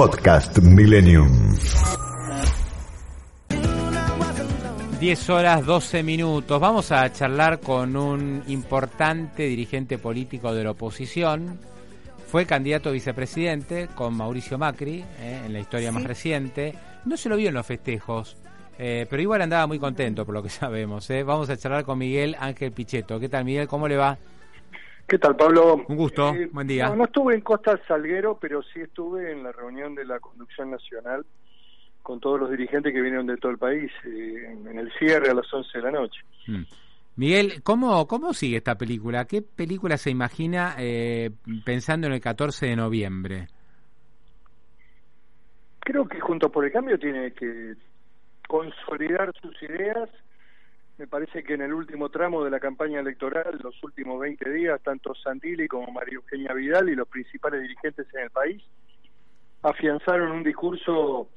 Podcast Millennium. 10 horas 12 minutos. Vamos a charlar con un importante dirigente político de la oposición. Fue candidato a vicepresidente con Mauricio Macri eh, en la historia más reciente. No se lo vio en los festejos, eh, pero igual andaba muy contento por lo que sabemos. Eh. Vamos a charlar con Miguel Ángel Pichetto. ¿Qué tal, Miguel? ¿Cómo le va? ¿Qué tal, Pablo? Un gusto, buen día. No, no estuve en Costa Salguero, pero sí estuve en la reunión de la Conducción Nacional con todos los dirigentes que vinieron de todo el país, eh, en el cierre a las 11 de la noche. Mm. Miguel, ¿cómo, ¿cómo sigue esta película? ¿Qué película se imagina eh, pensando en el 14 de noviembre? Creo que Junto por el Cambio tiene que consolidar sus ideas. Me parece que en el último tramo de la campaña electoral, los últimos 20 días, tanto Sandili como María Eugenia Vidal y los principales dirigentes en el país afianzaron un discurso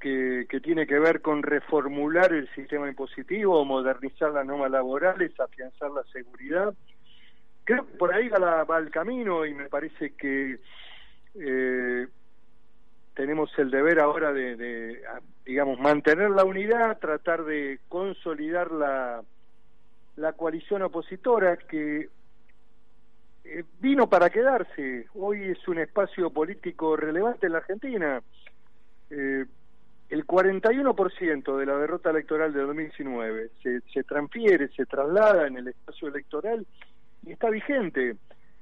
que, que, tiene que ver con reformular el sistema impositivo, modernizar las normas laborales, afianzar la seguridad. Creo que por ahí va, la, va el camino y me parece que eh, tenemos el deber ahora de, de, digamos, mantener la unidad, tratar de consolidar la, la coalición opositora que eh, vino para quedarse. Hoy es un espacio político relevante en la Argentina. Eh, el 41% de la derrota electoral de 2019 se, se transfiere, se traslada en el espacio electoral y está vigente.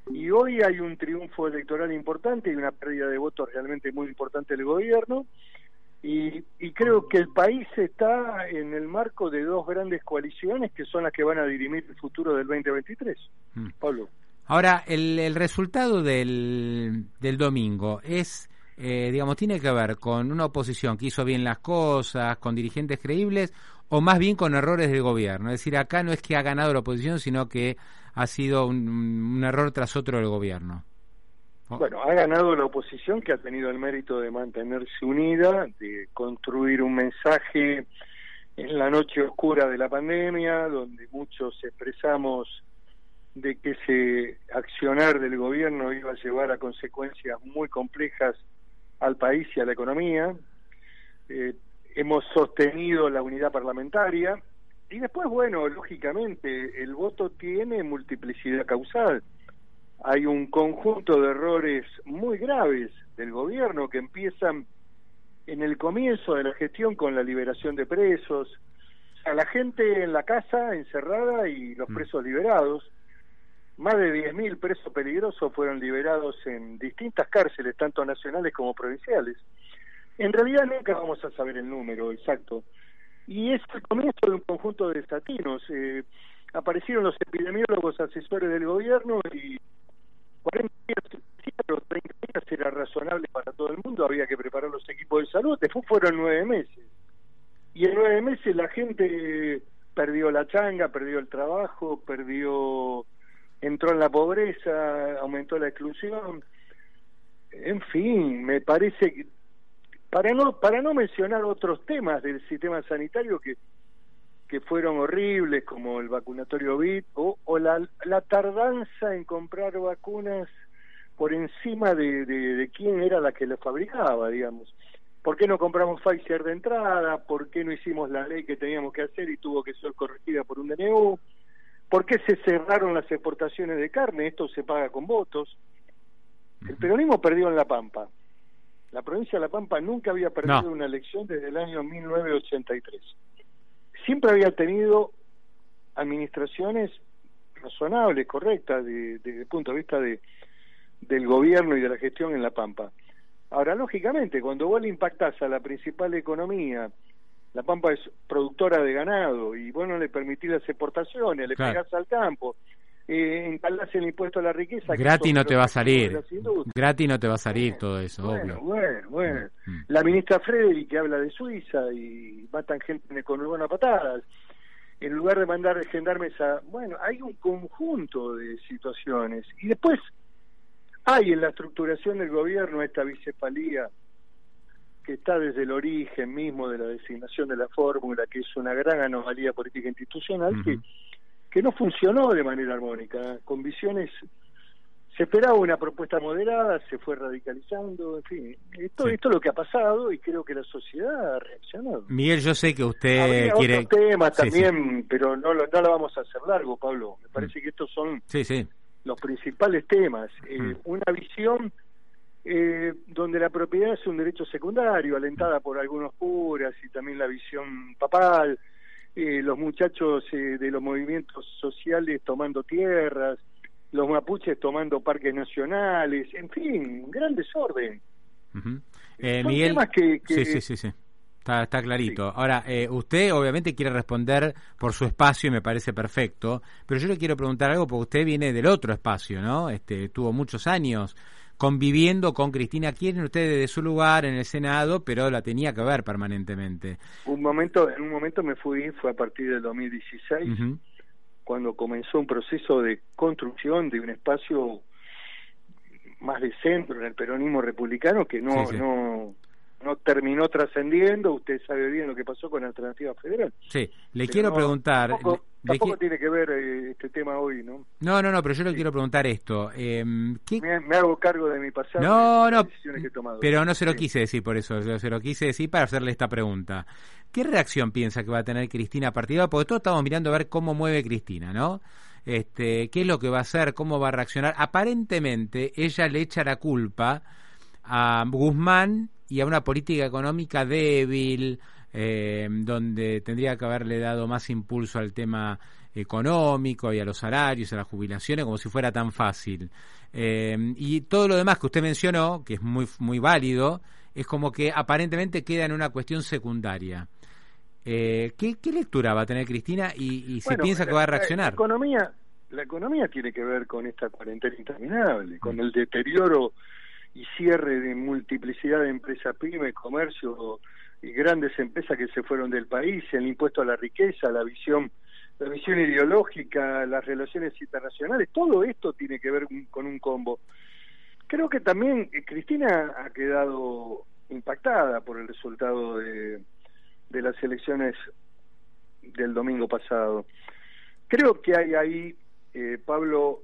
Y hoy hay un triunfo electoral importante y una pérdida de votos realmente muy importante del gobierno. Y, y, creo que el país está en el marco de dos grandes coaliciones que son las que van a dirimir el futuro del 2023. Mm. Pablo. Ahora, el, el resultado del, del domingo es eh, digamos, tiene que ver con una oposición que hizo bien las cosas, con dirigentes creíbles, o más bien con errores del gobierno. Es decir, acá no es que ha ganado la oposición, sino que ha sido un, un error tras otro del gobierno. Bueno, ha ganado la oposición que ha tenido el mérito de mantenerse unida, de construir un mensaje en la noche oscura de la pandemia, donde muchos expresamos de que ese accionar del gobierno iba a llevar a consecuencias muy complejas al país y a la economía. Eh, hemos sostenido la unidad parlamentaria y después, bueno, lógicamente, el voto tiene multiplicidad causal. Hay un conjunto de errores muy graves del gobierno que empiezan en el comienzo de la gestión con la liberación de presos, a la gente en la casa encerrada y los mm. presos liberados. Más de 10.000 presos peligrosos fueron liberados en distintas cárceles, tanto nacionales como provinciales. En realidad nunca vamos a saber el número exacto. Y es el comienzo de un conjunto de estatinos. Eh, aparecieron los epidemiólogos asesores del gobierno y 40 días, 30 días era razonable para todo el mundo, había que preparar los equipos de salud. Después fueron nueve meses. Y en nueve meses la gente perdió la changa, perdió el trabajo, perdió entró en la pobreza, aumentó la exclusión. En fin, me parece que para no para no mencionar otros temas del sistema sanitario que que fueron horribles como el vacunatorio BIT o, o la, la tardanza en comprar vacunas por encima de, de, de quién era la que lo fabricaba, digamos. ¿Por qué no compramos Pfizer de entrada? ¿Por qué no hicimos la ley que teníamos que hacer y tuvo que ser corregida por un DNU? ¿Por qué se cerraron las exportaciones de carne? Esto se paga con votos. El peronismo perdió en La Pampa. La provincia de La Pampa nunca había perdido una elección desde el año 1983. Siempre había tenido administraciones razonables, correctas, desde el punto de vista de, del gobierno y de la gestión en La Pampa. Ahora, lógicamente, cuando vos le impactás a la principal economía, la Pampa es productora de ganado y bueno le permitís las exportaciones, le claro. al campo. Eh, el impuesto a la riqueza. Gratis no te va a salir. Gratis no te va a salir todo eso, bueno, obvio. Bueno, bueno. Mm, mm. La ministra Frederick que habla de Suiza y matan gente con a patadas. En lugar de mandar gendarmes a... Bueno, hay un conjunto de situaciones. Y después hay en la estructuración del gobierno esta bicefalía que está desde el origen mismo de la designación de la fórmula, que es una gran anomalía política institucional, que, que no funcionó de manera armónica, con visiones se esperaba una propuesta moderada, se fue radicalizando, en fin, esto, esto es lo que ha pasado y creo que la sociedad ha reaccionado. Miguel, yo sé que usted quiere... Otros temas también, pero no lo, no lo vamos a hacer largo, Pablo. Me parece que estos son los principales temas. Eh, una visión eh, donde la propiedad es un derecho secundario, alentada por algunos curas y también la visión papal, eh, los muchachos eh, de los movimientos sociales tomando tierras, los mapuches tomando parques nacionales, en fin, gran desorden. Miguel, que, sí, sí, sí, sí. Está, está clarito. Ahora, usted obviamente quiere responder por su espacio y me parece perfecto, pero yo le quiero preguntar algo porque usted viene del otro espacio, ¿no? Este, tuvo muchos años conviviendo con Cristina Kirchner, usted de su lugar en el Senado, pero la tenía que ver permanentemente. Un momento, en un momento me fui, fue a partir del 2016, cuando comenzó un proceso de construcción de un espacio más de centro en el peronismo republicano que no, no no terminó trascendiendo, usted sabe bien lo que pasó con Alternativa Federal. Sí, le quiero preguntar... Tampoco, tiene que ver eh, este tema hoy, ¿no? No, no, no, pero yo le quiero preguntar esto. Eh, me, hago cargo de mi pasado. No, no, pero no se lo quise decir por eso, se lo quise decir para hacerle esta pregunta. ¿Qué reacción piensa que va a tener Cristina a partir de Porque todos estamos mirando a ver cómo mueve Cristina, ¿no? Este, ¿Qué es lo que va a hacer? ¿Cómo va a reaccionar? Aparentemente ella le echa la culpa a Guzmán y a una política económica débil, eh, donde tendría que haberle dado más impulso al tema económico y a los salarios, a las jubilaciones, como si fuera tan fácil. Eh, y todo lo demás que usted mencionó, que es muy, muy válido, es como que aparentemente queda en una cuestión secundaria. Eh, ¿qué, lectura va a tener Cristina y, si piensa que va a reaccionar? La economía, la economía tiene que ver con esta cuarentena interminable, con el deterioro y cierre de multiplicidad de empresas pymes, comercio y grandes empresas que se fueron del país, el impuesto a la riqueza, la visión la visión ideológica, las relaciones internacionales, todo esto tiene que ver con un combo. Creo que también eh, Cristina ha quedado impactada por el resultado de, de las elecciones del domingo pasado. Creo que hay ahí, eh, Pablo,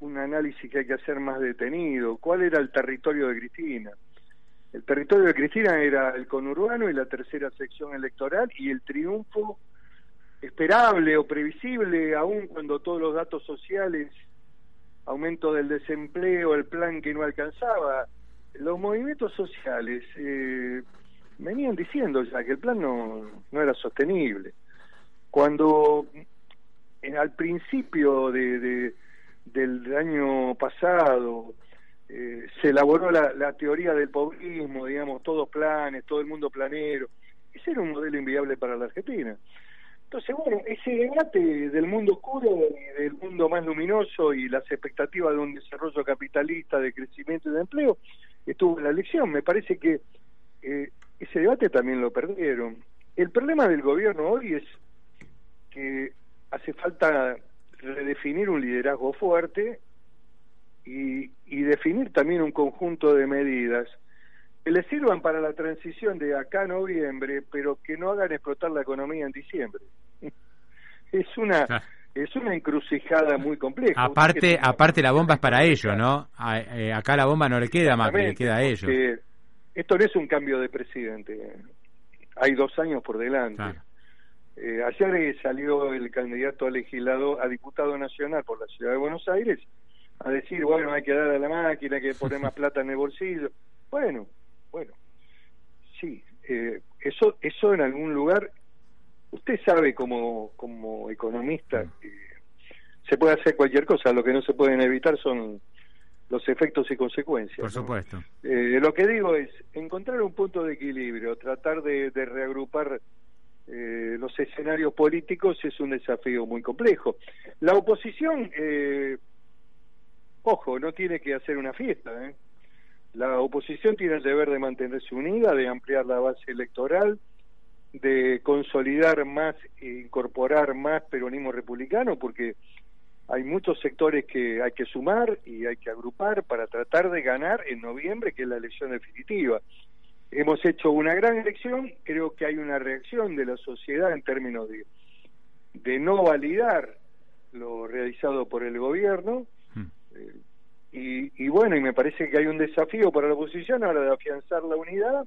un análisis que hay que hacer más detenido. ¿Cuál era el territorio de Cristina? El territorio de Cristina era el conurbano y la tercera sección electoral y el triunfo esperable o previsible, aun cuando todos los datos sociales, aumento del desempleo, el plan que no alcanzaba, los movimientos sociales eh, venían diciendo ya que el plan no, no era sostenible. Cuando en, al principio de del año pasado, eh, se elaboró la, teoría del pobrismo, digamos, todos planes, todo el mundo planero. Ese era un modelo inviable para la Argentina. Entonces, bueno, ese debate del mundo oscuro y del mundo más luminoso y las expectativas de un desarrollo capitalista, de crecimiento y de empleo, estuvo en la elección. Me parece que eh, ese debate también lo perdieron. El problema del gobierno hoy es que hace falta redefinir un liderazgo fuerte y, definir también un conjunto de medidas que le sirvan para la transición de acá a noviembre, pero que no hagan explotar la economía en diciembre. es una es una encrucijada muy compleja. Aparte, aparte la bomba es para ellos, ¿no? Eh, acá la bomba no le queda más, le queda a ellos. Esto no es un cambio de presidente. Hay dos años por delante. Eh, ayer salió el candidato a legislador, a diputado nacional por la ciudad de Buenos Aires, a decir, bueno, hay que dar a la máquina, hay que poner más plata en el bolsillo. Bueno, bueno, sí, eh, eso, eso en algún lugar, usted sabe como, como economista que se puede hacer cualquier cosa, lo que no se pueden evitar son los efectos y consecuencias. Por supuesto. Eh, lo que digo es encontrar un punto de equilibrio, tratar de reagrupar eh, los escenarios políticos es un desafío muy complejo. La oposición, eh, ojo, no tiene que hacer una fiesta. ¿eh? La oposición tiene el deber de mantenerse unida, de ampliar la base electoral, de consolidar más e incorporar más peronismo republicano, porque hay muchos sectores que hay que sumar y hay que agrupar para tratar de ganar en noviembre, que es la elección definitiva. Hemos hecho una gran elección, creo que hay una reacción de la sociedad en términos de, de no validar lo realizado por el gobierno. Eh, y, y, bueno, y me parece que hay un desafío para la oposición ahora de afianzar la unidad,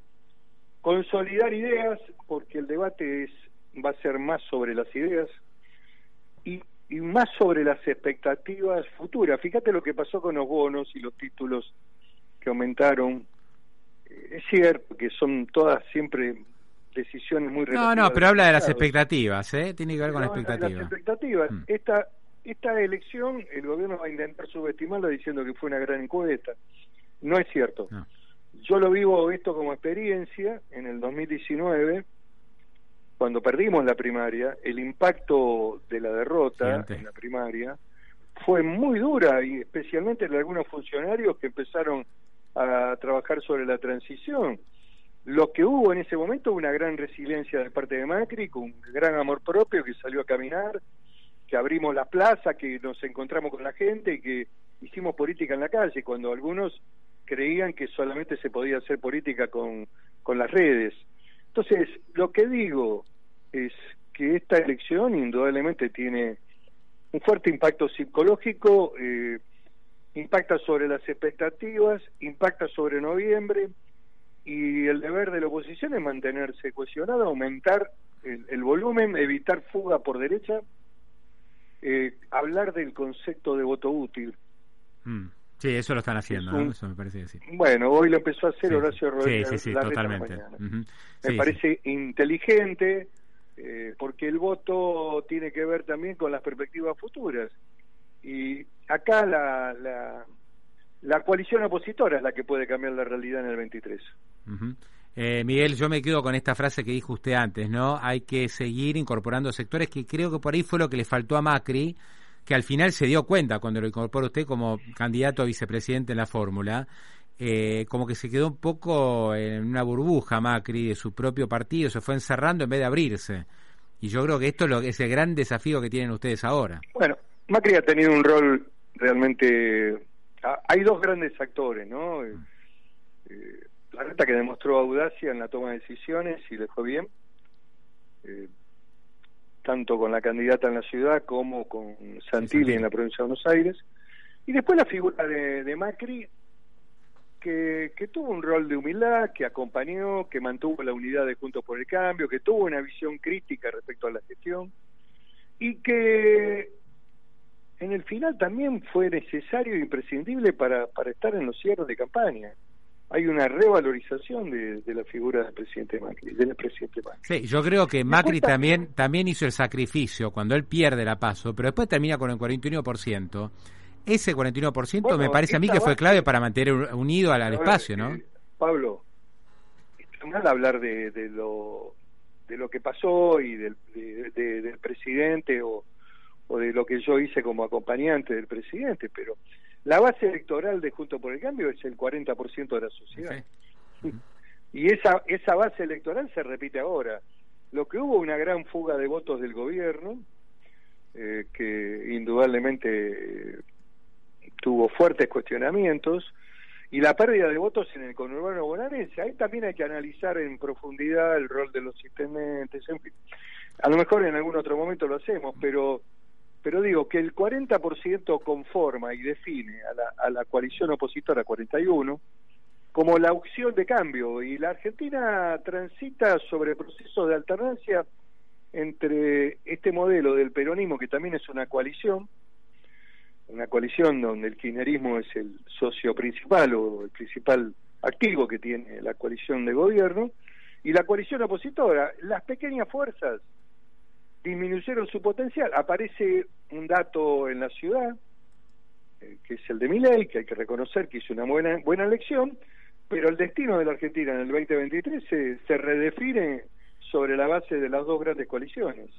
consolidar ideas, porque el debate es va a ser más sobre las ideas y, y más sobre las expectativas futuras. Fíjate lo que pasó con los bonos y los títulos que aumentaron es cierto que son todas siempre decisiones muy No, no, pero habla de las expectativas, ¿eh? Tiene que ver con expectativas. Las expectativas. Mm. Esta, esta elección, el gobierno va a intentar subestimarla diciendo que fue una gran encuesta. No es cierto. Yo lo vivo esto como experiencia en el 2019, cuando perdimos la primaria, el impacto de la derrota en la primaria fue muy dura y especialmente en algunos funcionarios que empezaron a trabajar sobre la transición. Lo que hubo en ese momento una gran resiliencia de parte de Macri, con un gran amor propio que salió a caminar, que abrimos la plaza, que nos encontramos con la gente y que hicimos política en la calle, cuando algunos creían que solamente se podía hacer política con, con las redes. Entonces, lo que digo es que esta elección indudablemente tiene un fuerte impacto psicológico, eh, impacta sobre las expectativas, impacta sobre noviembre y el deber de la oposición es mantenerse cohesionada, aumentar el, volumen, evitar fuga por derecha, eh, hablar del concepto de voto útil. Mm. Sí, eso lo están haciendo, eso me parece que Bueno, hoy lo empezó a hacer Horacio Rodríguez. Sí, sí, sí, totalmente. Me parece inteligente, eh, porque el voto tiene que ver también con las perspectivas futuras. Y acá la, la, la coalición opositora es la que puede cambiar la realidad en el 23. Eh, Miguel, yo me quedo con esta frase que dijo usted antes, ¿no? Hay que seguir incorporando sectores que creo que por ahí fue lo que le faltó a Macri, que al final se dio cuenta cuando lo incorporó usted como candidato a vicepresidente en la fórmula, eh, como que se quedó un poco en una burbuja Macri de su propio partido, se fue encerrando en vez de abrirse. Y yo creo que esto es, lo, es el gran desafío que tienen ustedes ahora. Bueno, Macri ha tenido un rol realmente... hay dos grandes actores, ¿no? Eh, la reta que demostró audacia en la toma de decisiones y le fue bien, eh, tanto con la candidata en la ciudad como con Santilli en la provincia de Buenos Aires. Y después la figura de, Macri, que, que, tuvo un rol de humildad, que acompañó, que mantuvo la unidad de Juntos por el Cambio, que tuvo una visión crítica respecto a la gestión y que en el final también fue necesario e imprescindible para, para estar en los cierres de campaña. Hay una revalorización de, la figura del presidente Macri, del presidente Macri. Sí, yo creo que Macri también, también hizo el sacrificio cuando él pierde la paso, pero después termina con el 41%. Ese 41% me parece a mí que fue clave para mantener unido al, espacio, ¿no? Eh, Pablo, está mal hablar de, de, lo, de lo que pasó y del, del presidente o o de lo que yo hice como acompañante del presidente, pero la base electoral de Junto por el Cambio es el 40% de la sociedad. Y esa, esa base electoral se repite ahora. Lo que hubo una gran fuga de votos del gobierno, eh, que indudablemente eh, tuvo fuertes cuestionamientos, y la pérdida de votos en el conurbano bonaerense. Ahí también hay que analizar en profundidad el rol de los asistentes, en fin. A lo mejor en algún otro momento lo hacemos, pero pero digo que el 40% conforma y define a la, a la coalición opositora 41 como la opción de cambio y la Argentina transita sobre procesos de alternancia entre este modelo del peronismo que también es una coalición una coalición donde el kirchnerismo es el socio principal o el principal activo que tiene la coalición de gobierno y la coalición opositora las pequeñas fuerzas disminuyeron su potencial. Aparece un dato en la ciudad, eh, que es el de Miley, que hay que reconocer que hizo una buena, buena elección, pero el destino de la Argentina en el 2023 se, se redefine sobre la base de las dos grandes coaliciones.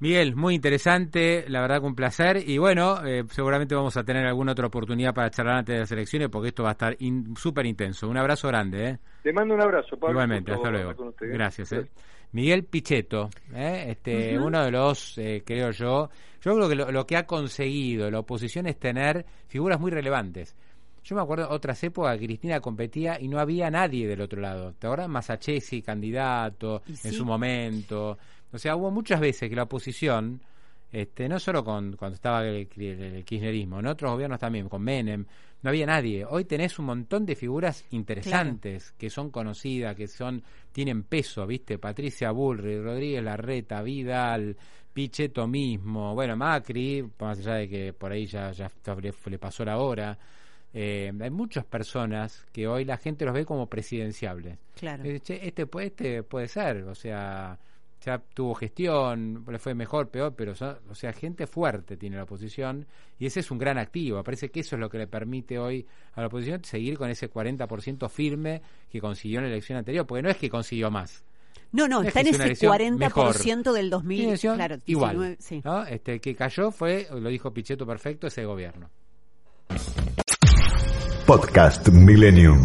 Miguel, muy interesante, la verdad que un placer y bueno, eh, seguramente vamos a tener alguna otra oportunidad para charlar antes de las elecciones porque esto va a estar súper intenso. Un abrazo grande. ¿eh? Te mando un abrazo, Pablo. Igualmente, hasta luego. ¿eh? Gracias. ¿eh? Miguel Pichetto, ¿eh? este, uno de los, eh, creo yo, yo creo que lo, que ha conseguido la oposición es tener figuras muy relevantes. Yo me acuerdo otras épocas que Cristina competía y no había nadie del otro lado. ¿Te acuerdas? Masachesi, candidato, en su momento. O sea, hubo muchas veces que la oposición, este, no solo con, cuando estaba el, kirchnerismo, en otros gobiernos también, con Menem, no había nadie. Hoy tenés un montón de figuras interesantes que son conocidas, que son tienen peso, ¿viste? Patricia Bullrich, Rodríguez Larreta, Vidal, Pichetto mismo, bueno, Macri, más allá de que por ahí ya, ya le pasó la hora. Eh, hay muchas personas que hoy la gente los ve como presidenciables. Claro. Este, este, este puede ser, o sea, ya tuvo gestión, le fue mejor, peor, pero o sea, gente fuerte tiene la oposición y ese es un gran activo. Parece que eso es lo que le permite hoy a la oposición seguir con ese 40% firme que consiguió en la elección anterior, porque no es que consiguió más. No, no, está en ese 40% del 2000, claro, igual. Este que cayó fue, lo dijo Pichetto perfecto, ese gobierno. Podcast Millennium.